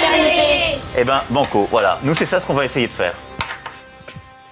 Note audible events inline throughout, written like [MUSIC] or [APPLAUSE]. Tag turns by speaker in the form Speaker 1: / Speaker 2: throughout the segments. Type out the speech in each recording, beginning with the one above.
Speaker 1: fraternité.
Speaker 2: Eh ben, banco, voilà. Nous, c'est ça ce qu'on va essayer de faire.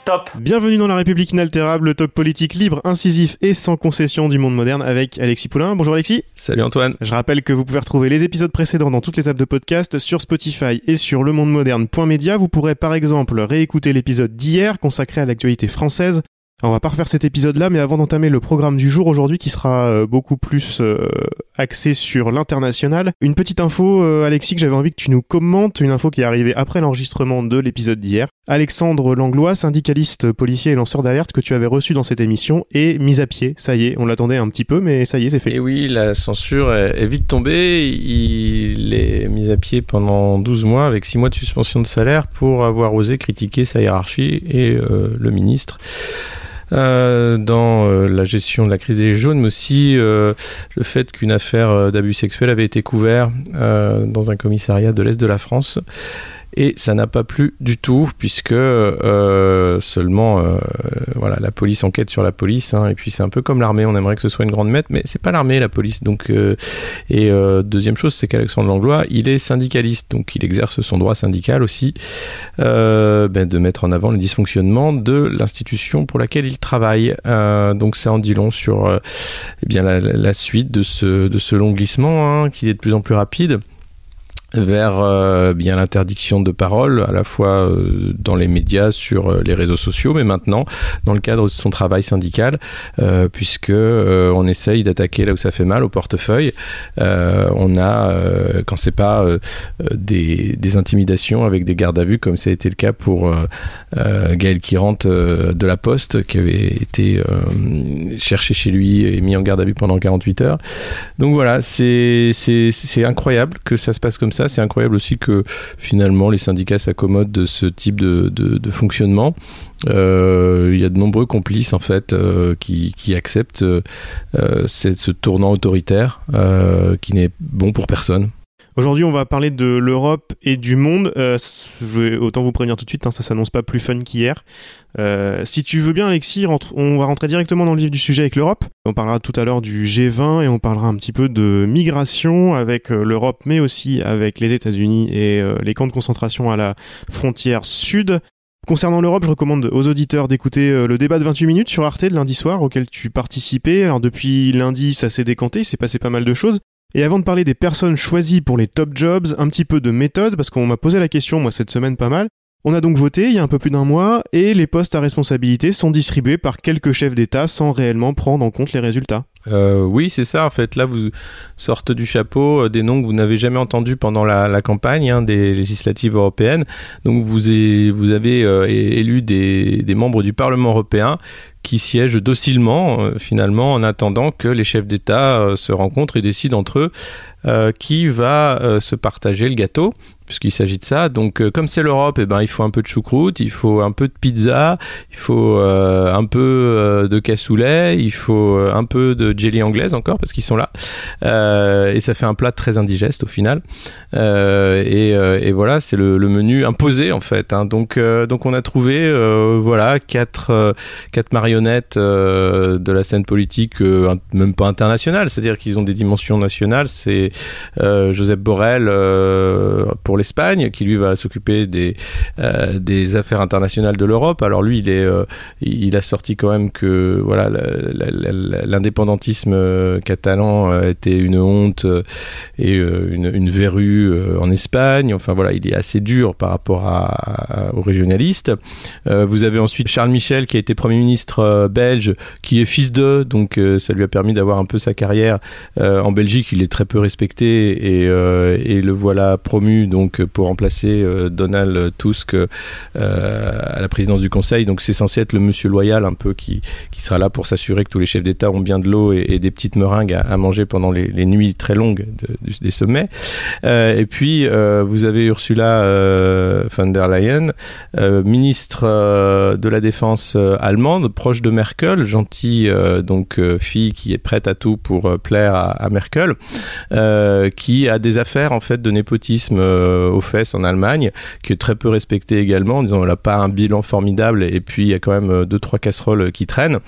Speaker 2: Top
Speaker 3: Bienvenue dans La République inaltérable, le talk politique libre, incisif et sans concession du monde moderne avec Alexis Poulain. Bonjour Alexis.
Speaker 4: Salut Antoine.
Speaker 3: Je rappelle que vous pouvez retrouver les épisodes précédents dans toutes les apps de podcast sur Spotify et sur lemondemoderne.media. Vous pourrez par exemple réécouter l'épisode d'hier consacré à l'actualité française on va pas refaire cet épisode-là, mais avant d'entamer le programme du jour aujourd'hui, qui sera euh, beaucoup plus euh, axé sur l'international, une petite info, euh, Alexis, que j'avais envie que tu nous commentes, une info qui est arrivée après l'enregistrement de l'épisode d'hier. Alexandre Langlois, syndicaliste, policier et lanceur d'alerte que tu avais reçu dans cette émission, est mis à pied. Ça y est, on l'attendait un petit peu, mais ça y est, c'est fait.
Speaker 4: Et oui, la censure est vite tombée. Il est mis à pied pendant 12 mois avec 6 mois de suspension de salaire pour avoir osé critiquer sa hiérarchie et le ministre. Euh, dans euh, la gestion de la crise des jaunes, mais aussi euh, le fait qu'une affaire d'abus sexuels avait été couverte dans un commissariat de l'Est de la France et ça n'a pas plu du tout puisque euh, seulement euh, voilà la police enquête sur la police hein, et puis c'est un peu comme l'armée on aimerait que ce soit une grande maître mais c'est pas l'armée la police. Donc euh, et deuxième chose c'est qu'Alexandre Langlois il est syndicaliste donc il exerce son droit syndical aussi ben, de mettre en avant le dysfonctionnement de l'institution pour laquelle il travaille. Donc ça en dit long sur eh la, suite de ce de ce long glissement hein, qui est de plus en plus rapide vers euh, bien l'interdiction de parole à la fois euh, dans les médias sur euh, les réseaux sociaux mais maintenant dans le cadre de son travail syndical puisque on essaye d'attaquer là où ça fait mal au portefeuille. On a quand c'est pas des, des, intimidations avec des gardes à vue comme ça a été le cas pour Gaël Kirant de la Poste qui avait été cherché chez lui et mis en garde à vue pendant 48 heures. Donc voilà c'est incroyable que ça se passe comme ça c'est incroyable aussi que finalement les syndicats s'accommodent de ce type de, fonctionnement. Euh, il y a de nombreux complices en fait euh, qui, acceptent euh, ce tournant autoritaire qui n'est bon pour personne.
Speaker 3: Aujourd'hui, on va parler de l'Europe et du monde. Euh, autant vous prévenir tout de suite, hein, ça s'annonce pas plus fun qu'hier. Euh, si tu veux bien, Alexis, on va rentrer directement dans le vif du sujet avec l'Europe. On parlera tout à l'heure du G20 et on parlera un petit peu de migration avec euh, l'Europe, mais aussi avec les États-Unis et les camps de concentration à la frontière sud. Concernant l'Europe, je recommande aux auditeurs d'écouter le débat de 28 minutes sur Arte de lundi soir auquel tu participais. Alors depuis lundi, ça s'est décanté, il s'est passé pas mal de choses. Et avant de parler des personnes choisies pour les top jobs, un petit peu de méthode, parce qu'on m'a posé la question, moi, cette semaine pas mal. On a donc voté il y a un peu plus d'un mois, et les postes à responsabilité sont distribués par quelques chefs d'État sans réellement prendre en compte les résultats.
Speaker 4: Euh, oui, c'est ça. En fait, là, vous sortez du chapeau euh, des noms que vous n'avez jamais entendus pendant la, campagne hein, des législatives européennes. Donc, vous, avez euh, élu des, membres du Parlement européen qui siègent docilement, finalement, en attendant que les chefs d'État se rencontrent et décident entre eux qui va se partager le gâteau puisqu'il s'agit de ça. Donc, euh, comme c'est l'Europe, eh ben, il faut un peu de choucroute, il faut un peu de pizza, il faut euh, un peu euh, de cassoulet, il faut un peu de jelly anglaise encore, parce qu'ils sont là. et ça fait un plat très indigeste au final. Et, voilà, c'est le, le, menu imposé en fait. Hein. Donc, donc, on a trouvé voilà quatre, quatre marionnettes de la scène politique, même pas internationale, c'est-à-dire qu'ils ont des dimensions nationales. C'est Joseph Borrell pour l'Espagne, qui lui va s'occuper des, euh, des affaires internationales de l'Europe. Alors lui, il, euh, a sorti quand même que l'indépendantisme euh, catalan était une honte et une, une verrue en Espagne. Enfin voilà, il est assez dur par rapport à, aux régionalistes. vous avez ensuite Charles Michel, qui a été Premier ministre belge, qui est fils d'eux, donc ça lui a permis d'avoir un peu sa carrière en Belgique. Il est très peu respecté et, et le voilà promu donc pour remplacer euh, Donald Tusk euh, à la présidence du Conseil. Donc c'est censé être le monsieur loyal un peu qui, qui sera là pour s'assurer que tous les chefs d'État ont bien de l'eau et, des petites meringues à, manger pendant les, nuits très longues des sommets. et puis, vous avez Ursula von der Leyen, ministre de la Défense allemande, proche de Merkel, gentille donc fille qui est prête à tout pour plaire à Merkel, qui a des affaires en fait de népotisme aux fesses en Allemagne, qui est très peu respectée également, en elle n'a pas un bilan formidable et puis il y a quand même deux trois casseroles qui traînent.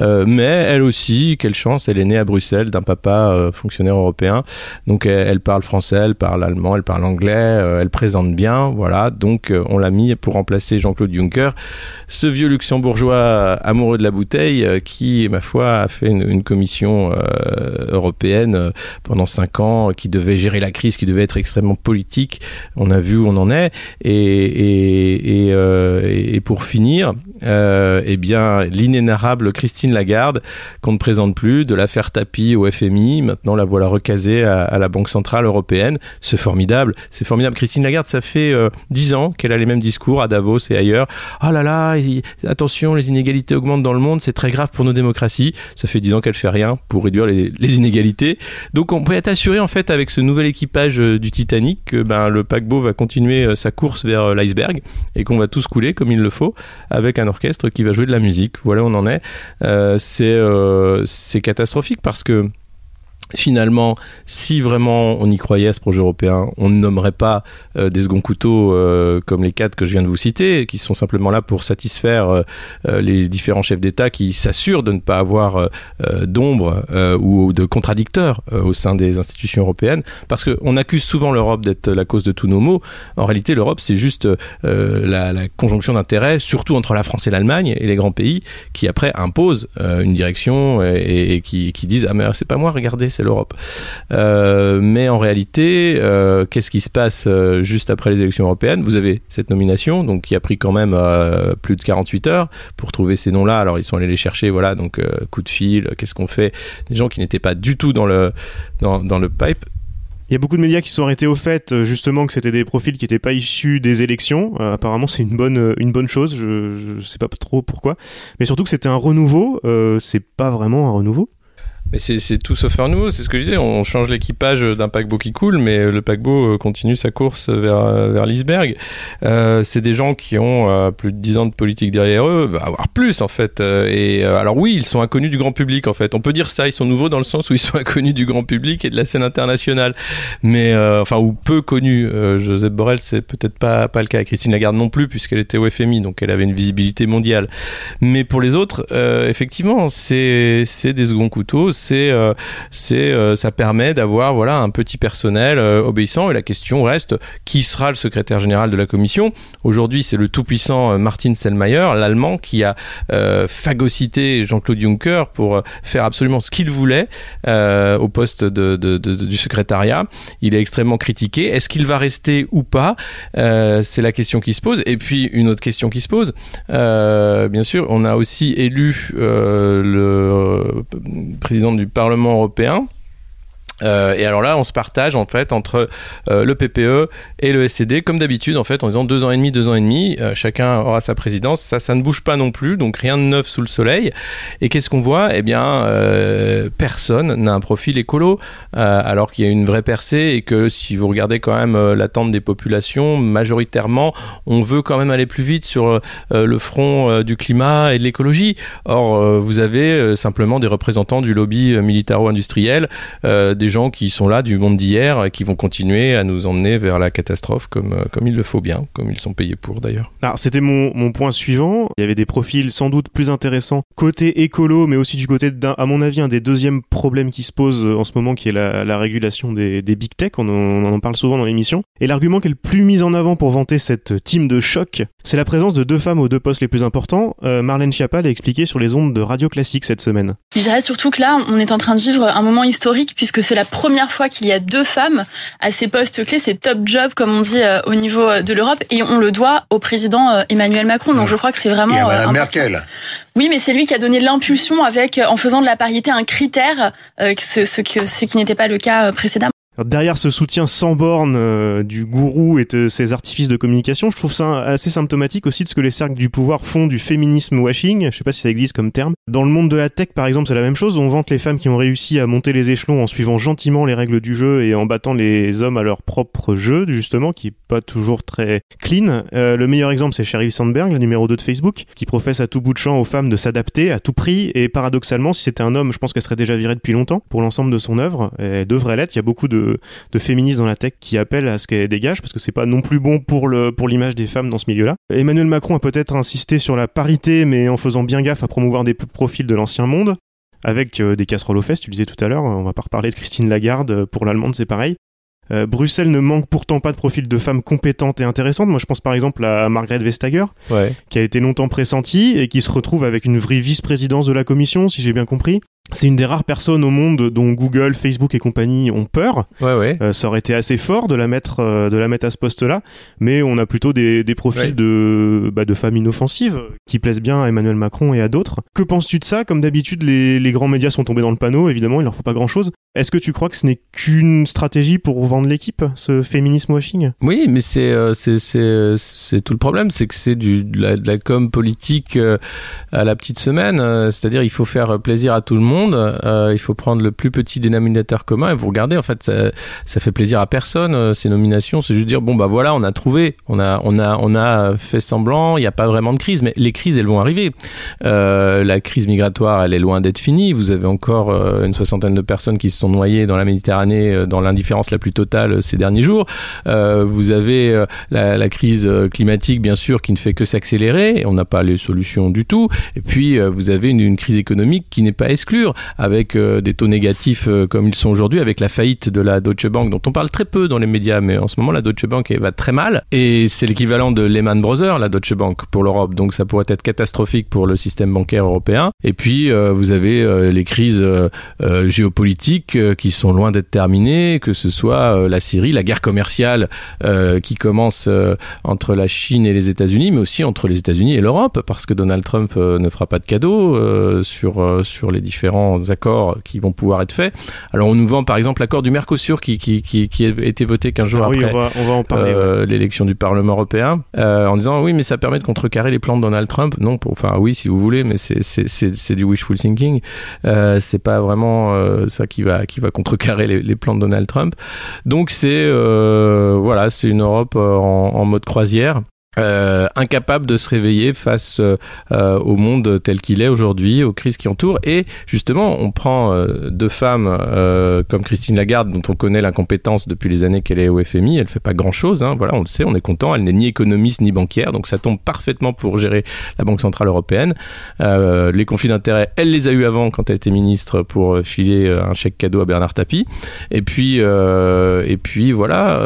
Speaker 4: Euh, mais elle aussi, quelle chance, elle est née à Bruxelles d'un papa euh, fonctionnaire européen. Donc elle, parle français, elle parle allemand, elle parle anglais, euh, elle présente bien, voilà. Donc on l'a mis pour remplacer Jean-Claude Juncker, ce vieux luxembourgeois amoureux de la bouteille qui, ma foi, a fait une, commission européenne pendant cinq ans, qui devait gérer la crise, qui devait être extrêmement politique. On a vu où on en est. Et, et pour finir, euh, eh bien, l'inénarrable Christine Lagarde, qu'on ne présente plus, de l'affaire Tapie au FMI, maintenant la voilà recasée à, la Banque Centrale Européenne. C'est formidable, c'est formidable. Christine Lagarde, ça fait euh, dix ans qu'elle a les mêmes discours à Davos et ailleurs. Oh là là, attention, les inégalités augmentent dans le monde, c'est très grave pour nos démocraties. Ça fait dix ans qu'elle fait rien pour réduire les, inégalités. Donc on peut être assuré en fait avec ce nouvel équipage euh, du Titanic ben, le paquebot va continuer euh, sa course vers l'iceberg et qu'on va tous couler comme il le faut avec un orchestre qui va jouer de la musique. Voilà on en est. Euh, euh, c'est catastrophique parce que finalement, si vraiment on y croyait ce projet européen, on ne nommerait pas euh, des seconds couteaux euh, comme les quatre que je viens de vous citer, qui sont simplement là pour satisfaire euh, les différents chefs d'État qui s'assurent de ne pas avoir d'ombre ou de contradicteurs au sein des institutions européennes, parce qu'on accuse souvent l'Europe d'être la cause de tous nos maux. En réalité, l'Europe, c'est juste la, conjonction d'intérêts, surtout entre la France et l'Allemagne et les grands pays, qui après imposent une direction et, et qui, qui, disent ah mais c'est pas moi, regardez c'est l'Europe. Euh, mais en réalité, euh, qu'est-ce qui se passe euh, juste après les élections européennes? Vous avez cette nomination, donc qui a pris quand même plus de 48 heures pour trouver ces noms-là. Alors ils sont allés les chercher, voilà, donc coup de fil, qu'est-ce qu'on fait? Des gens qui n'étaient pas du tout dans le dans, le pipe.
Speaker 3: Il y a beaucoup de médias qui sont arrêtés au fait justement que c'était des profils qui n'étaient pas issus des élections. apparemment, c'est une bonne une bonne chose. Je, ne sais pas trop pourquoi, mais surtout que c'était un renouveau. c'est pas vraiment un renouveau.
Speaker 4: Mais c'est tout sauf un nouveau, c'est ce que je disais. On change l'équipage d'un paquebot qui coule, mais le paquebot euh, continue sa course vers, euh, vers l'iceberg. Euh, c'est des gens qui ont euh, plus de 10 ans de politique derrière eux, avoir plus en fait. Et alors oui, ils sont inconnus du grand public en fait. On peut dire ça, ils sont nouveaux dans le sens où ils sont [LAUGHS] inconnus du grand public et de la scène internationale. Mais enfin, ou peu connus. Joseph Borrell, c'est peut-être pas, pas le cas. Christine Lagarde non plus, puisqu'elle était au FMI, donc elle avait une visibilité mondiale. Mais pour les autres, effectivement, c'est des seconds couteaux c'est euh, c'est euh, ça permet d'avoir voilà un petit personnel euh, obéissant. Et la question reste qui sera le secrétaire général de la commission? Aujourd'hui c'est le tout puissant Martin Selmayr l'allemand qui a phagocyté Jean-Claude Juncker pour faire absolument ce qu'il voulait au poste de, du secrétariat. Il est extrêmement critiqué. Est-ce qu'il va rester ou pas? C'est la question qui se pose. Et puis une autre question qui se pose. Bien sûr on a aussi élu le président du Parlement européen euh, et alors là, on se partage en fait entre euh, le PPE et le SCD, comme d'habitude en fait, en disant deux ans et demi, deux ans et demi, euh, chacun aura sa présidence. Ça, ça ne bouge pas non plus, donc rien de neuf sous le soleil. Et qu'est-ce qu'on voit? Eh bien, personne n'a un profil écolo, alors qu'il y a une vraie percée et que si vous regardez quand même l'attente des populations, majoritairement, on veut quand même aller plus vite sur le front du climat et de l'écologie. Or, vous avez simplement des représentants du lobby militaro-industriel, des gens qui sont là du monde d'hier et qui vont continuer à nous emmener vers la catastrophe comme, euh, comme il le faut bien, comme ils sont payés pour d'ailleurs.
Speaker 3: Alors c'était mon, mon point suivant. Il y avait des profils sans doute plus intéressants côté écolo, mais aussi du côté, d'un, à mon avis, un des deuxièmes problèmes qui se pose euh, en ce moment, qui est la, la régulation des, des big tech. On, on, en parle souvent dans l'émission. Et l'argument qui est le plus mis en avant pour vanter cette team de choc, c'est la présence de deux femmes aux deux postes les plus importants. Euh, Marlène Schiappa l'a expliqué sur les ondes de Radio Classique cette semaine.
Speaker 5: Je dirais surtout que là, on est en train de vivre un moment historique puisque c'est la première fois qu'il y a deux femmes à ces postes clés, c'est top job comme on dit euh, au niveau euh, de l'Europe et on le doit au président euh, Emmanuel Macron. Donc je crois que c'est vraiment
Speaker 6: et à Merkel.
Speaker 5: Oui, mais c'est lui qui a donné l'impulsion avec en faisant de la parité un critère, ce, ce, que, ce qui n'était pas le cas précédemment.
Speaker 3: Derrière ce soutien sans borne euh, du gourou et de ses artifices de communication, je trouve ça assez symptomatique aussi de ce que les cercles du pouvoir font du féminisme washing. Je sais pas si ça existe comme terme. Dans le monde de la tech, par exemple, c'est la même chose. On vante les femmes qui ont réussi à monter les échelons en suivant gentiment les règles du jeu et en battant les hommes à leur propre jeu, justement, qui est pas toujours très clean. Euh, le meilleur exemple, c'est Sheryl Sandberg, le numéro 2 de Facebook, qui professe à tout bout de champ aux femmes de s'adapter à tout prix. Et paradoxalement, si c'était un homme, je pense qu'elle serait déjà virée depuis longtemps pour l'ensemble de son œuvre. Elle devrait l'être. Il y a beaucoup de de, féministes dans la tech qui appellent à ce qu'elle dégage parce que c'est pas non plus bon pour le pour l'image des femmes dans ce milieu-là. Emmanuel Macron a peut-être insisté sur la parité, mais en faisant bien gaffe à promouvoir des profils de l'ancien monde avec euh, des casseroles aux fesses, tu disais tout à l'heure, on va pas reparler de Christine Lagarde, euh, pour l'allemande c'est pareil. Euh, Bruxelles ne manque pourtant pas de profils de femmes compétentes et intéressantes. Moi, je pense par exemple à Margrethe Vestager, qui a été longtemps pressentie et qui se retrouve avec une vraie vice-présidence de la commission, si j'ai bien compris. C'est une des rares personnes au monde dont Google, Facebook et compagnie ont peur.
Speaker 4: Ouais,
Speaker 3: euh, ça aurait été assez fort de la mettre, euh, de la mettre à ce poste-là, mais on a plutôt des, des profils de, bah, de femmes inoffensives qui plaisent bien à Emmanuel Macron et à d'autres. Que penses-tu de ça? Comme d'habitude, les, les, grands médias sont tombés dans le panneau. Évidemment, il leur faut pas grand-chose. Est-ce que tu crois que ce n'est qu'une stratégie pour vendre l'équipe, ce féminisme washing?
Speaker 4: Oui, mais c'est euh, tout le problème, c'est que c'est de la, com politique à la petite semaine. C'est-à-dire, il faut faire plaisir à tout le monde euh, il faut prendre le plus petit dénominateur commun et vous regardez, en fait, ça, ça fait plaisir à personne, euh, ces nominations. C'est juste dire, bon, bah voilà, on a trouvé, on a, on a, on a fait semblant, il n'y a pas vraiment de crise, mais les crises, elles vont arriver. Euh, la crise migratoire, elle est loin d'être finie. Vous avez encore une soixantaine de personnes qui se sont noyées dans la Méditerranée dans l'indifférence la plus totale ces derniers jours. vous avez la, crise climatique, bien sûr, qui ne fait que s'accélérer. On n'a pas les solutions du tout. Et puis, vous avez une, crise économique qui n'est pas exclue avec euh, des taux négatifs euh, comme ils sont aujourd'hui, avec la faillite de la Deutsche Bank, dont on parle très peu dans les médias, mais en ce moment, la Deutsche Bank va très mal. Et c'est l'équivalent de Lehman Brothers, la Deutsche Bank, pour l'Europe. Donc ça pourrait être catastrophique pour le système bancaire européen. Et puis, euh, vous avez les crises géopolitiques qui sont loin d'être terminées, que ce soit la Syrie, la guerre commerciale qui commence entre la Chine et les États-Unis, mais aussi entre les États-Unis et l'Europe, parce que Donald Trump ne fera pas de cadeaux sur, sur les différents accords qui vont pouvoir être faits. Alors on nous vend par exemple l'accord du Mercosur qui, qui, qui, a été voté 15 jours
Speaker 3: ah
Speaker 4: après
Speaker 3: euh,
Speaker 4: l'élection du Parlement européen euh, en disant oui mais ça permet de contrecarrer les plans de Donald Trump. Non, enfin oui si vous voulez mais c'est du wishful thinking. Euh, c'est pas vraiment euh, ça qui va, qui va contrecarrer les, plans de Donald Trump. Donc c'est voilà c'est une Europe en, en mode croisière. Euh, incapable de se réveiller face euh, euh, au monde tel qu'il est aujourd'hui, aux crises qui entourent. Et justement, on prend deux femmes comme Christine Lagarde, dont on connaît l'incompétence depuis les années qu'elle est au FMI. Elle fait pas grand-chose. Hein. Voilà, on le sait, on est content. Elle n'est ni économiste ni banquière, donc ça tombe parfaitement pour gérer la Banque centrale européenne. les conflits d'intérêts, elle les a eu avant quand elle était ministre pour filer un chèque cadeau à Bernard Tapie. Et puis, et puis voilà,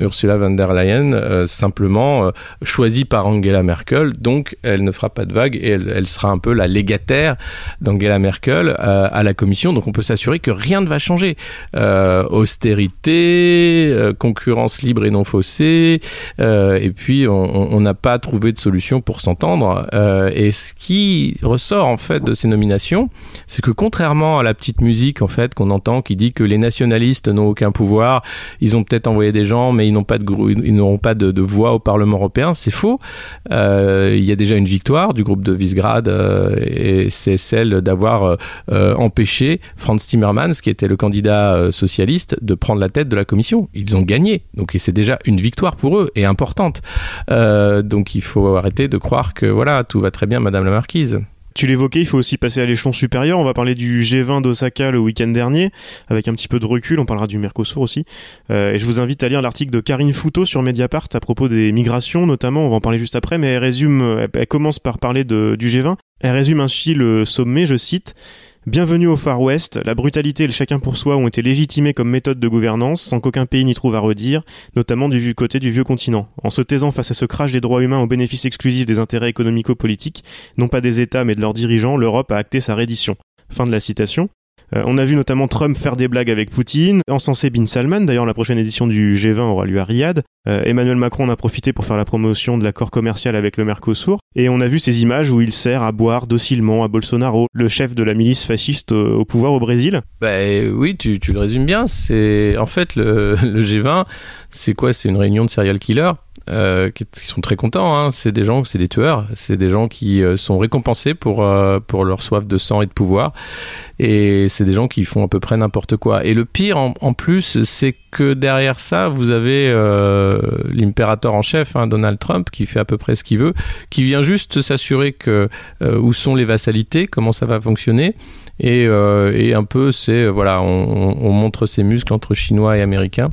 Speaker 4: Ursula von der Leyen simplement euh, choisie par Angela Merkel, donc elle ne fera pas de vague et elle, sera un peu la légataire d'Angela Merkel euh, à la Commission. Donc on peut s'assurer que rien ne va changer. Euh, austérité, concurrence libre et non faussée, et puis on n'a pas trouvé de solution pour s'entendre. et ce qui ressort en fait de ces nominations, c'est que contrairement à la petite musique en fait qu'on entend qui dit que les nationalistes n'ont aucun pouvoir, ils ont peut-être envoyé des gens, mais ils n'ont pas de ils n'auront pas de, de voix au Parlement européen, c'est faux. Euh, il y a déjà une victoire du groupe de Visegrad euh, et c'est celle d'avoir euh, empêché Franz Timmermans, qui était le candidat socialiste, de prendre la tête de la commission. Ils ont gagné, donc c'est déjà une victoire pour eux et importante. donc il faut arrêter de croire que voilà tout va très bien, Madame la Marquise.
Speaker 3: Tu l'évoquais, il faut aussi passer à l'échelon supérieur. On va parler du G20 d'Osaka le week-end dernier, avec un petit peu de recul. On parlera du Mercosur aussi. Euh, et je vous invite à lire l'article de Karine Fouto sur Mediapart à propos des migrations, notamment. On va en parler juste après, mais elle résume, elle, commence par parler du G20. Elle résume ainsi le sommet, je cite. Bienvenue au Far West, la brutalité et le chacun pour soi ont été légitimés comme méthode de gouvernance sans qu'aucun pays n'y trouve à redire, notamment du côté du vieux continent. En se taisant face à ce crash des droits humains au bénéfice exclusif des intérêts économico-politiques, non pas des États mais de leurs dirigeants, l'Europe a acté sa reddition. Fin de la citation. Euh, on a vu notamment Trump faire des blagues avec Poutine, encenser Bin Salman, d'ailleurs la prochaine édition du G20 aura lieu à Riyad, Euh, Emmanuel Macron en a profité pour faire la promotion de l'accord commercial avec le Mercosur. Et on a vu ces images où il sert à boire docilement à Bolsonaro, le chef de la milice fasciste au, au pouvoir au Brésil.
Speaker 4: Bah oui, tu, le résumes bien. C'est en fait le, [LAUGHS] le G20, c'est quoi? C'est une réunion de serial killers. Euh, qui, sont très contents. Hein. C'est des gens, c'est des tueurs, c'est des gens qui euh, sont récompensés pour euh, pour leur soif de sang et de pouvoir. Et c'est des gens qui font à peu près n'importe quoi. Et le pire, en, plus, c'est que derrière ça, vous avez euh, l'impérateur en chef, hein, Donald Trump, qui fait à peu près ce qu'il veut, qui vient juste s'assurer que euh, où sont les vassalités, comment ça va fonctionner. Et, euh, un peu, c'est voilà, on montre ses muscles entre Chinois et Américains.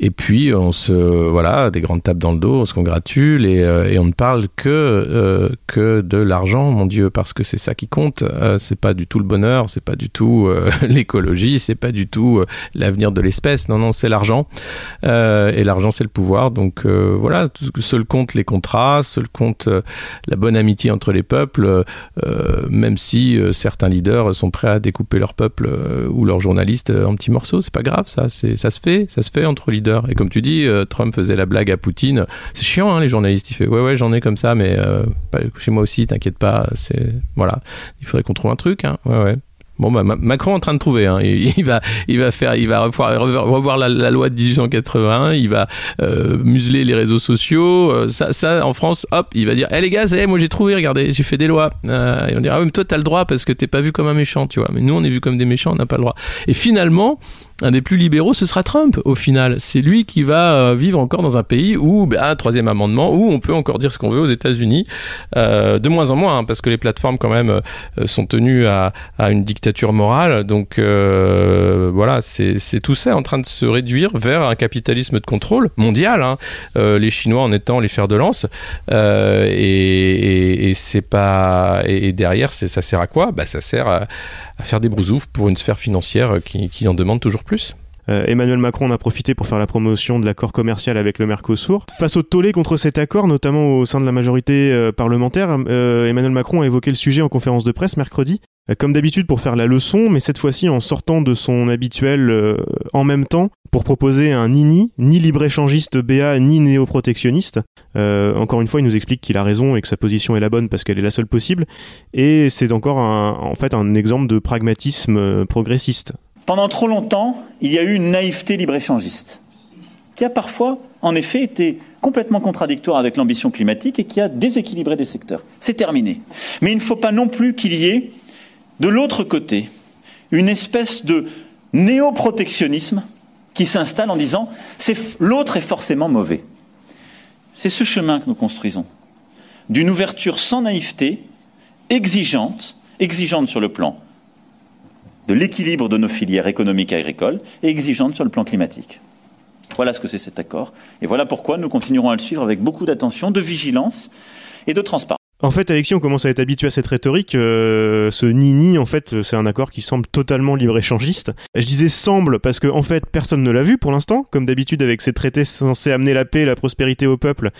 Speaker 4: Et puis on se voilà des grandes tapes dans le dos, on se congratule et, euh, on ne parle que euh, que de l'argent, mon Dieu, parce que c'est ça qui compte. Euh, c'est pas du tout le bonheur, c'est pas du tout [LAUGHS] l'écologie, c'est pas du tout l'avenir de l'espèce. Non non, c'est l'argent et l'argent c'est le pouvoir. Donc voilà, seul compte les contrats, seul compte la bonne amitié entre les peuples, même si certains leaders sont prêts à découper leur peuple ou leurs journalistes en petits morceaux. C'est pas grave, ça. Ça se fait, ça se fait entre leaders. Et comme tu dis, euh, Trump faisait la blague à Poutine. C'est chiant, hein, les journalistes. Il fait ouais ouais, j'en ai comme ça, mais euh, chez moi aussi, t'inquiète pas. C'est voilà, il faudrait qu'on trouve un truc. Hein. Ouais ouais. Bon bah Ma- Macron est en train de trouver. Hein. Il, va, il va faire, il va revoir, revoir la, la loi de 1881. Il va euh, museler les réseaux sociaux. Ça, ça, en France, hop, il va dire, eh les gars, ça y est, moi j'ai trouvé. Regardez, j'ai fait des lois. Euh, vont dire, ah oui, mais toi t'as le droit parce que t'es pas vu comme un méchant, tu vois. Mais nous, on est vu comme des méchants, on n'a pas le droit. Et finalement. Un des plus libéraux, ce sera Trump au final. C'est lui qui va euh, vivre encore dans un pays où, bah, troisième amendement, où on peut encore dire ce qu'on veut aux États-Unis, euh, de moins en moins, hein, parce que les plateformes quand même euh, sont tenues à, à une dictature morale. Donc euh, voilà, c'est tout ça en train de se réduire vers un capitalisme de contrôle mondial. hein. Euh, les Chinois en étant les fers de lance. Euh, et et, et c'est pas et, derrière, ça sert à quoi? Bah ça sert à, à faire des brousoufs pour une sphère financière qui, qui en demande toujours plus.
Speaker 3: Euh, Emmanuel Macron en a profité pour faire la promotion de l'accord commercial avec le Mercosur. Face au tollé contre cet accord, notamment au sein de la majorité euh, parlementaire, euh, Emmanuel Macron a évoqué le sujet en conférence de presse mercredi. Euh, Comme d'habitude pour faire la leçon, mais cette fois-ci en sortant de son habituel euh, en même temps pour proposer un nini, ni libre-échangiste BA, ni néo-protectionniste. Euh, encore une fois, il nous explique qu'il a raison et que sa position est la bonne parce qu'elle est la seule possible. Et c'est encore un, en fait un exemple de pragmatisme euh, progressiste.
Speaker 7: Pendant trop longtemps, il y a eu une naïveté libre-échangiste, qui a parfois, en effet, été complètement contradictoire avec l'ambition climatique et qui a déséquilibré des secteurs. C'est terminé. Mais il ne faut pas non plus qu'il y ait, de l'autre côté, une espèce de néo-protectionnisme qui s'installe en disant l'autre est forcément mauvais. C'est ce chemin que nous construisons, d'une ouverture sans naïveté, exigeante, exigeante sur le plan de l'équilibre de nos filières économiques et agricoles et exigeante sur le plan climatique. Voilà ce que c'est cet accord. Et voilà pourquoi nous continuerons à le suivre avec beaucoup d'attention, de vigilance et de transparence.
Speaker 3: En fait, Alexis, on commence à être habitué à cette rhétorique. euh, ce nini, en fait, c'est un accord qui semble totalement libre-échangiste. Je disais semble parce que, en fait, personne ne l'a vu pour l'instant, comme d'habitude avec ces traités censés amener la paix et la prospérité au peuple,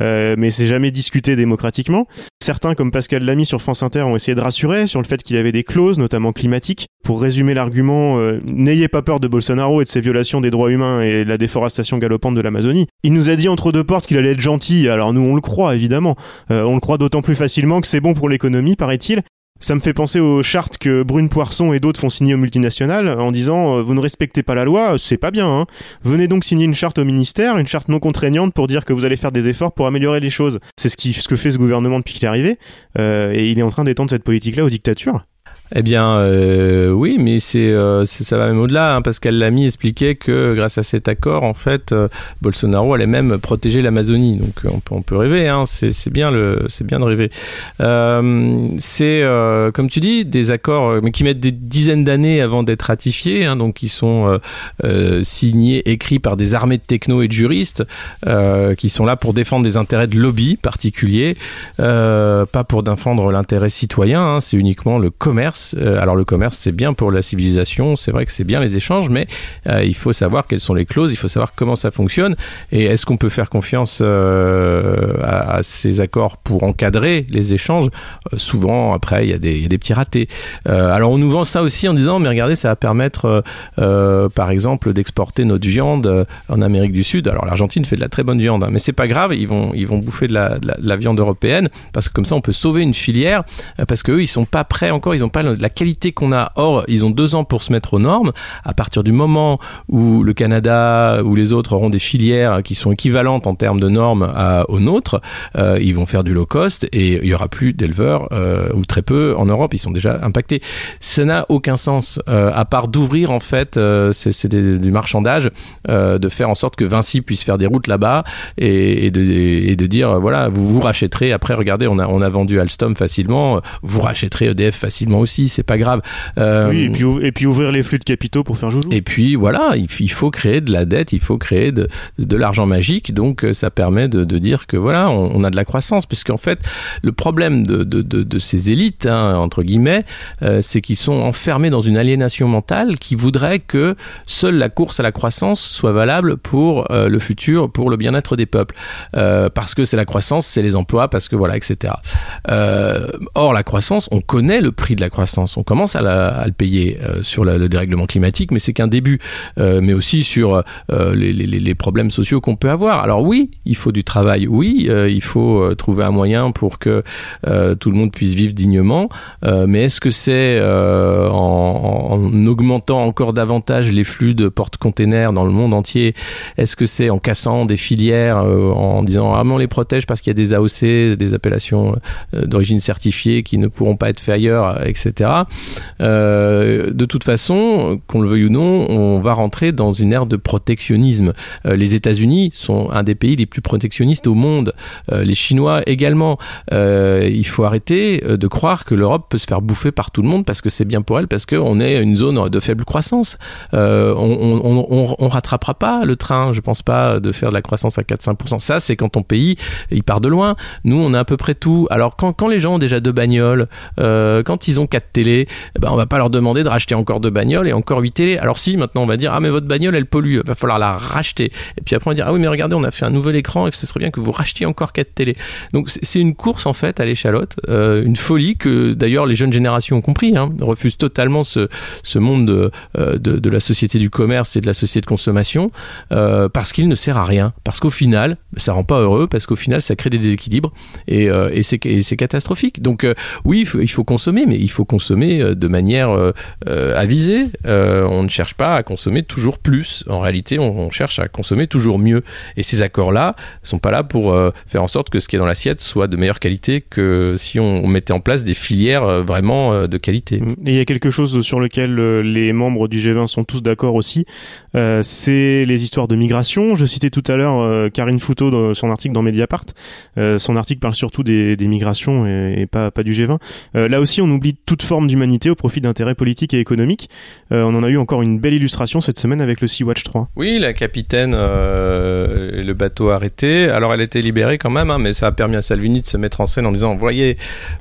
Speaker 3: euh, mais c'est jamais discuté démocratiquement. Certains, comme Pascal Lamy sur France Inter, ont essayé de rassurer sur le fait qu'il y avait des clauses, notamment climatiques. Pour résumer l'argument, euh, n'ayez pas peur de Bolsonaro et de ses violations des droits humains et de la déforestation galopante de l'Amazonie. Il nous a dit entre deux portes qu'il allait être gentil, alors nous on le croit évidemment. Euh, on le croit d'autant plus facilement que c'est bon pour l'économie, paraît-il. Ça me fait penser aux chartes que Brune Poisson et d'autres font signer aux multinationales en disant euh, vous ne respectez pas la loi, c'est pas bien. Hein. Venez donc signer une charte au ministère, une charte non contraignante pour dire que vous allez faire des efforts pour améliorer les choses. C'est ce, qui, ce que fait ce gouvernement depuis qu'il est arrivé euh, et il est en train d'étendre cette politique-là aux dictatures.
Speaker 4: Eh bien, euh, oui, mais c'est, euh, c'est- ça va même au-delà. Hein, Pascal Lamy expliquait que grâce à cet accord, en fait, euh, Bolsonaro allait même protéger l'Amazonie. Donc, on peut, rêver. Hein, c'est, bien le, c'est de rêver. C'est, comme tu dis, des accords, qui mettent des dizaines d'années avant d'être ratifiés. Hein, donc, qui sont signés, écrits par des armées de techno et de juristes qui sont là pour défendre des intérêts de lobby particuliers, pas pour défendre l'intérêt citoyen. hein, c'est uniquement le commerce commerce. alors le commerce, c'est bien pour la civilisation, c'est vrai que c'est bien les échanges, mais il faut savoir quelles sont les clauses, il faut savoir comment ça fonctionne, et est-ce qu'on peut faire confiance à, ces accords pour encadrer les échanges Souvent, après, il y, a des, petits ratés. alors on nous vend ça aussi en disant, mais regardez, ça va permettre, par exemple, d'exporter notre viande en Amérique du Sud. Alors l'Argentine fait de la très bonne viande, hein, mais c'est pas grave, ils vont, ils vont bouffer de la, de la, viande européenne parce que comme ça on peut sauver une filière euh, parce qu'eux ils sont pas prêts encore, ils ont pas la qualité qu'on a. Or ils ont deux ans pour se mettre aux normes. À partir du moment où le Canada ou les autres auront des filières qui sont équivalentes en termes de normes aux nôtres, euh, ils vont faire du low cost et il y aura plus d'éleveurs euh, ou très peu en Europe. Ils sont déjà impactés. Ça n'a aucun sens à part d'ouvrir en fait, c'est du marchandage, de faire en sorte que Vinci puisse faire des routes là-bas et, de, et, de, dire voilà vous vous rachèterez. Après regardez on a on a vendu Alstom facilement. Vous rachèterez EDF facilement aussi. C'est pas grave.
Speaker 3: Euh, oui et puis, et puis ouvrir les flux de capitaux pour faire joujou.
Speaker 4: Et puis voilà il, faut créer de la dette il faut créer de, de l'argent magique. Donc euh, ça permet de, de dire que voilà on, a de la croissance puisqu'en fait le problème de, de, de ces élites hein, entre guillemets euh, c'est qu'ils sont enfermés dans une aliénation mentale qui voudrait que seule la course à la croissance soit valable pour le futur pour le bien-être des peuples, euh, parce que c'est la croissance, c'est les emplois, parce que voilà, etc. Euh, or, la croissance, on connaît le prix de la croissance, on commence à, le payer euh, sur le dérèglement climatique, mais c'est qu'un début, mais aussi sur les, problèmes sociaux qu'on peut avoir. Alors oui, il faut du travail, oui, il faut trouver un moyen pour que tout le monde puisse vivre dignement, mais est-ce que c'est en, en, augmentant encore davantage les flux de porte-containers dans le monde entier Est-ce que c'est en cassant des filières euh, en disant ah mais on les protège parce qu'il y a des AOC, des appellations euh, d'origine certifiée qui ne pourront pas être faites ailleurs, etc. Euh, de toute façon, qu'on le veuille ou non, on va rentrer dans une ère de protectionnisme. les États-Unis sont un des pays les plus protectionnistes au monde. Les Chinois également. il faut arrêter de croire que l'Europe peut se faire bouffer par tout le monde parce que c'est bien pour elle, parce qu'on est une zone de faible croissance. on, on, rattrapera pas le train, je pense pas, de faire de la croissance à 4-5%. Ça, c'est quand ton pays, il part de loin. Nous, on a à peu près tout. Alors, quand, quand les gens ont déjà deux bagnoles, euh, quand ils ont quatre télés, eh ben, on va pas leur demander de racheter encore deux bagnoles et encore huit télés. Alors, si, maintenant, on va dire, ah, mais votre bagnole, elle pollue, il va falloir la racheter. Et puis après, on va dire, ah oui, mais regardez, on a fait un nouvel écran et ce serait bien que vous rachetiez encore quatre télés. Donc, c'est une course, en fait, à l'échalote, euh, une folie que, d'ailleurs, les jeunes générations ont compris, hein, refusent totalement ce, monde de, euh, de, de, la société du commerce et de la société de consommation, euh, parce qu'il ne sert à rien parce qu'au final, ça rend pas heureux, parce qu'au final, ça crée des déséquilibres et, c'est catastrophique. Donc oui, il faut, consommer, mais il faut consommer de manière avisée. on ne cherche pas à consommer toujours plus. En réalité, on, cherche à consommer toujours mieux. Et ces accords-là sont pas là pour faire en sorte que ce qui est dans l'assiette soit de meilleure qualité que si on, mettait en place des filières vraiment de qualité.
Speaker 3: Et il y a quelque chose sur lequel les membres du G20 sont tous d'accord aussi, c'est les histoires de migration. Je citais tout à l'heure euh, Karine Fouteau dans son article dans Mediapart. Euh, son article parle surtout des, migrations et, pas, pas du G20. Euh, là aussi, on oublie toute forme d'humanité au profit d'intérêts politiques et économiques. on en a eu encore une belle illustration cette semaine avec le Sea-Watch 3.
Speaker 4: Oui, la capitaine, le bateau arrêté. Alors, elle était libérée quand même, hein, mais ça a permis à Salvini de se mettre en scène en disant, voyez,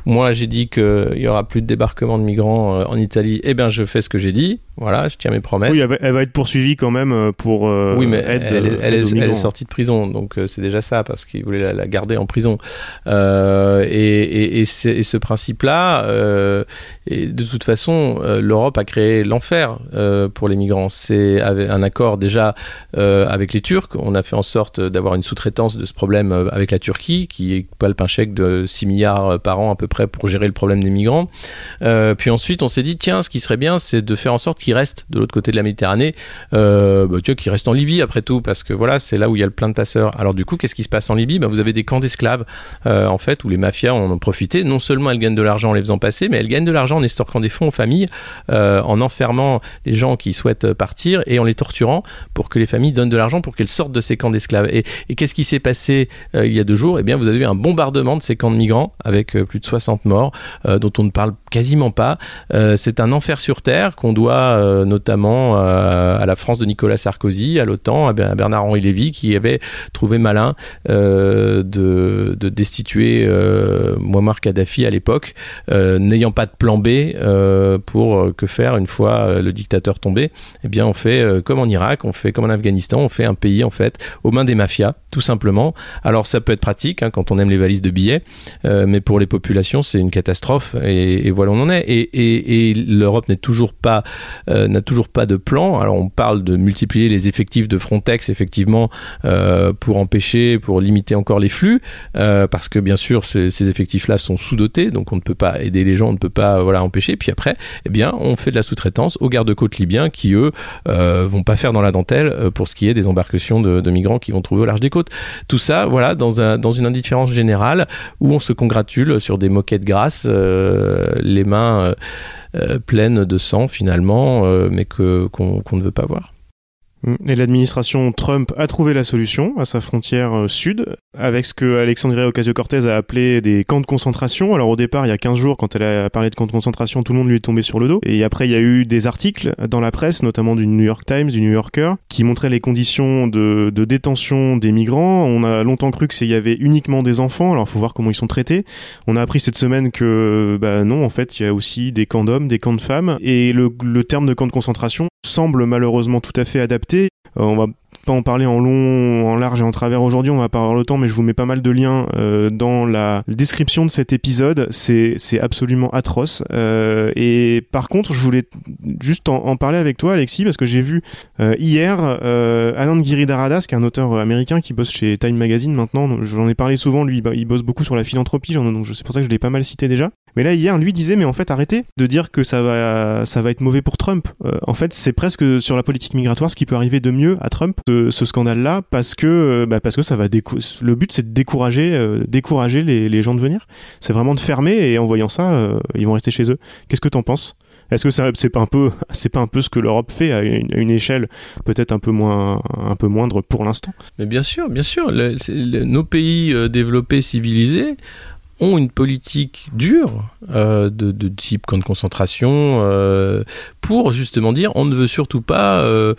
Speaker 4: moi j'ai dit qu'il y aura plus de débarquement de migrants en Italie. Eh bien, je fais ce que j'ai dit. Voilà, je tiens mes promesses.
Speaker 3: Oui, elle va, être poursuivie quand même pour oui, mais elle,
Speaker 4: est, sortie de prison, donc euh, c'est déjà ça parce qu'il voulait la, garder en prison. Euh, et, et, ce principe-là, euh, et de toute façon, l'Europe a créé l'enfer pour les migrants. C'est un accord déjà avec les Turcs. On a fait en sorte d'avoir une sous-traitance de ce problème avec la Turquie, qui palpe un chèque de 6 milliards par an à peu près pour gérer le problème des migrants. puis ensuite, on s'est dit tiens, ce qui serait bien, c'est de faire en sorte qui reste de l'autre côté de la Méditerranée, euh, bah, tu vois, qui reste en Libye après tout, parce que voilà, c'est là où il y a le plein de passeurs. Alors du coup, qu'est-ce qui se passe en Libye? Bah, Vous avez des camps d'esclaves, euh, en fait, où les mafias en ont profité. Non seulement elles gagnent de l'argent en les faisant passer, mais elles gagnent de l'argent en estorquant des fonds aux familles, euh, en enfermant les gens qui souhaitent partir et en les torturant pour que les familles donnent de l'argent pour qu'elles sortent de ces camps d'esclaves. Et, qu'est-ce qui s'est passé il y a deux jours? Eh bien, vous avez eu un bombardement de ces camps de migrants avec plus de 60 morts, dont on ne parle quasiment pas. c'est un enfer sur terre qu'on doit euh, notamment à la France de Nicolas Sarkozy, à l'OTAN, à Bernard-Henri Lévy, qui avait trouvé malin de, de, destituer Muammar Kadhafi à l'époque, n'ayant pas de plan B pour que faire une fois le dictateur tombé. Eh bien, on fait comme en Irak, on fait comme en Afghanistan, on fait un pays en fait aux mains des mafias, tout simplement. Alors ça peut être pratique hein, quand on aime les valises de billets, mais pour les populations, c'est une catastrophe. Et, voilà où on en est. Et, l'Europe n'est toujours pas euh, n'a toujours pas de plan. Alors on parle de multiplier les effectifs de Frontex effectivement euh, pour empêcher, pour limiter encore les flux, euh, parce que bien sûr ces, effectifs-là sont sous-dotés, donc on ne peut pas aider les gens, on ne peut pas voilà empêcher. Puis après, eh bien on fait de la sous-traitance aux gardes-côtes libyens qui eux vont pas faire dans la dentelle pour ce qui est des embarcations de, de, migrants qui vont trouver au large des côtes. Tout ça, voilà, dans, un, dans une indifférence générale où on se congratule sur des moquettes grasses, les mains euh, pleines de sang finalement, euh, mais que qu'on ne veut pas voir.
Speaker 3: Et l'administration Trump a trouvé la solution à sa frontière euh, sud, avec ce que Alexandria Ocasio-Cortez a appelé des camps de concentration. Alors au départ, il y a 15 jours, quand elle a parlé de camps de concentration, tout le monde lui est tombé sur le dos. Et après, il y a eu des articles dans la presse, notamment du New York Times, du New Yorker, qui montraient les conditions de, détention des migrants. On a longtemps cru qu'il y avait uniquement des enfants, alors il faut voir comment ils sont traités. On a appris cette semaine que, bah non, en fait, il y a aussi des camps d'hommes, des camps de femmes. Et le, le terme de camp de concentration semble malheureusement tout à fait adapté. Euh, pas en parler en long, en large et en travers aujourd'hui, on va pas avoir le temps, mais je vous mets pas mal de liens euh, dans la description de cet épisode. C'est, absolument atroce. Euh, et par contre, je voulais juste en, parler avec toi, Alexis, parce que j'ai vu hier Anand Giridharadas, qui est un auteur américain qui bosse chez Time Magazine maintenant. J'en ai parlé souvent, lui, il bosse beaucoup sur la philanthropie, donc c'est pour ça que je l'ai pas mal cité déjà. Mais là, hier, lui disait, mais en fait, arrêtez de dire que ça va, ça va être mauvais pour Trump. Euh, en fait, c'est presque sur la politique migratoire ce qui peut arriver de mieux à Trump, ce, scandale-là, parce que, euh, bah, parce que ça va le but, c'est de décourager, euh, décourager les, gens de venir. C'est vraiment de fermer et en voyant ça, ils vont rester chez eux. Qu'est-ce que t'en penses? Est-ce que c'est pas un peu [LAUGHS] c'est pas un peu ce que l'Europe fait à une, à une échelle peut-être un peu moins un peu moindre pour l'instant?
Speaker 4: Mais bien sûr, bien sûr, nos pays développés civilisés ont une politique dure euh, de, type camp de concentration euh, pour justement dire on ne veut surtout pas euh,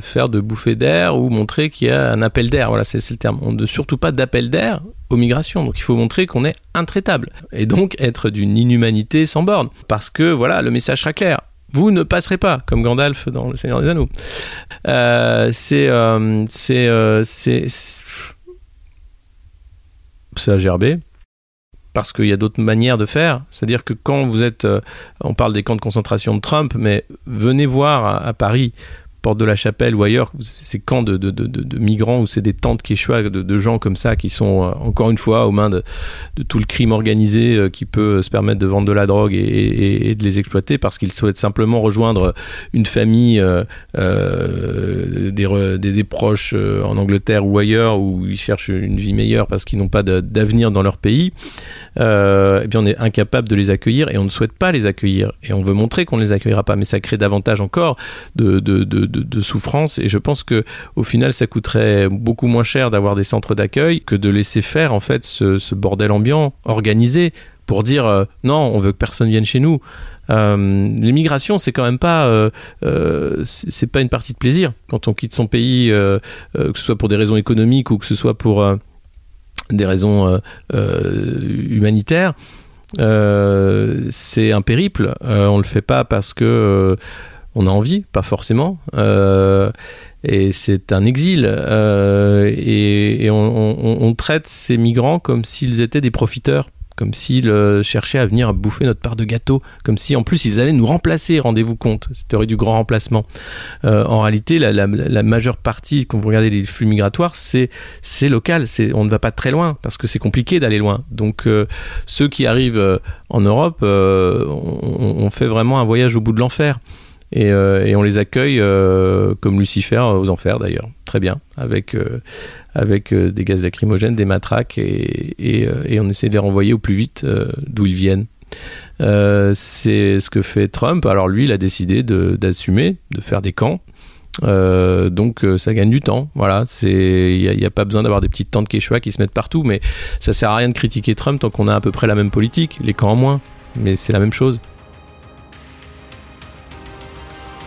Speaker 4: faire de bouffées d'air ou montrer qu'il y a un appel d'air. Voilà, c'est le terme. On ne veut surtout pas d'appel d'air aux migrations. Donc il faut montrer qu'on est intraitable et donc être d'une inhumanité sans borne. Parce que voilà, le message sera clair. Vous ne passerez pas, comme Gandalf dans Le Seigneur des Anneaux. c'est c'est c'est c'est à parce qu'il y a d'autres manières de faire. C'est-à-dire que quand vous êtes, euh, on parle des camps de concentration de Trump, mais venez voir à Paris Porte de la Chapelle ou ailleurs, ces camps de, de, de, migrants où c'est des tentes qui de, de gens comme ça qui sont euh, encore une fois aux mains de, tout le crime organisé euh, qui peut se permettre de vendre de la drogue et, et, de les exploiter parce qu'ils souhaitent simplement rejoindre une famille euh, euh des, des, des, proches en Angleterre ou ailleurs où ils cherchent une vie meilleure parce qu'ils n'ont pas d'avenir dans leur pays. Euh, eh bien on est incapable de les accueillir et on ne souhaite pas les accueillir et on veut montrer qu'on ne les accueillera pas mais ça crée davantage encore de, de, souffrance. Et je pense que au final ça coûterait beaucoup moins cher d'avoir des centres d'accueil que de laisser faire en fait ce, bordel ambiant organisé pour dire euh, non on veut que personne vienne chez nous. Euh, l'immigration c'est quand même pas euh c'est pas une partie de plaisir. Quand on quitte son pays que ce soit pour des raisons économiques ou que ce soit pour des raisons humanitaires c'est un périple. On le fait pas parce que on a envie, pas forcément. Euh, et c'est un exil. Euh, et, on, traite ces migrants comme s'ils étaient des profiteurs, comme s'ils euh, cherchaient à venir bouffer notre part de gâteau, comme si en plus ils allaient nous remplacer, rendez-vous compte, cette théorie du grand remplacement. en réalité, la, majeure partie, quand vous regardez les flux migratoires, c'est local, on ne va pas très loin parce que c'est compliqué d'aller loin. Donc ceux qui arrivent en Europe, on, fait vraiment un voyage au bout de l'enfer. Euh, et, on les accueille euh, comme Lucifer aux enfers d'ailleurs, très bien, avec, euh, avec des gaz lacrymogènes, des matraques, et, et, on essaie de les renvoyer au plus vite d'où ils viennent. c'est ce que fait Trump. Alors lui, il a décidé d'assumer, de, faire des camps. donc ça gagne du temps. Voilà, c'est il n'y a, pas besoin d'avoir des petites tentes Quechua qui se mettent partout, mais ça sert à rien de critiquer Trump tant qu'on a à peu près la même politique. Les camps en moins, mais c'est la même chose.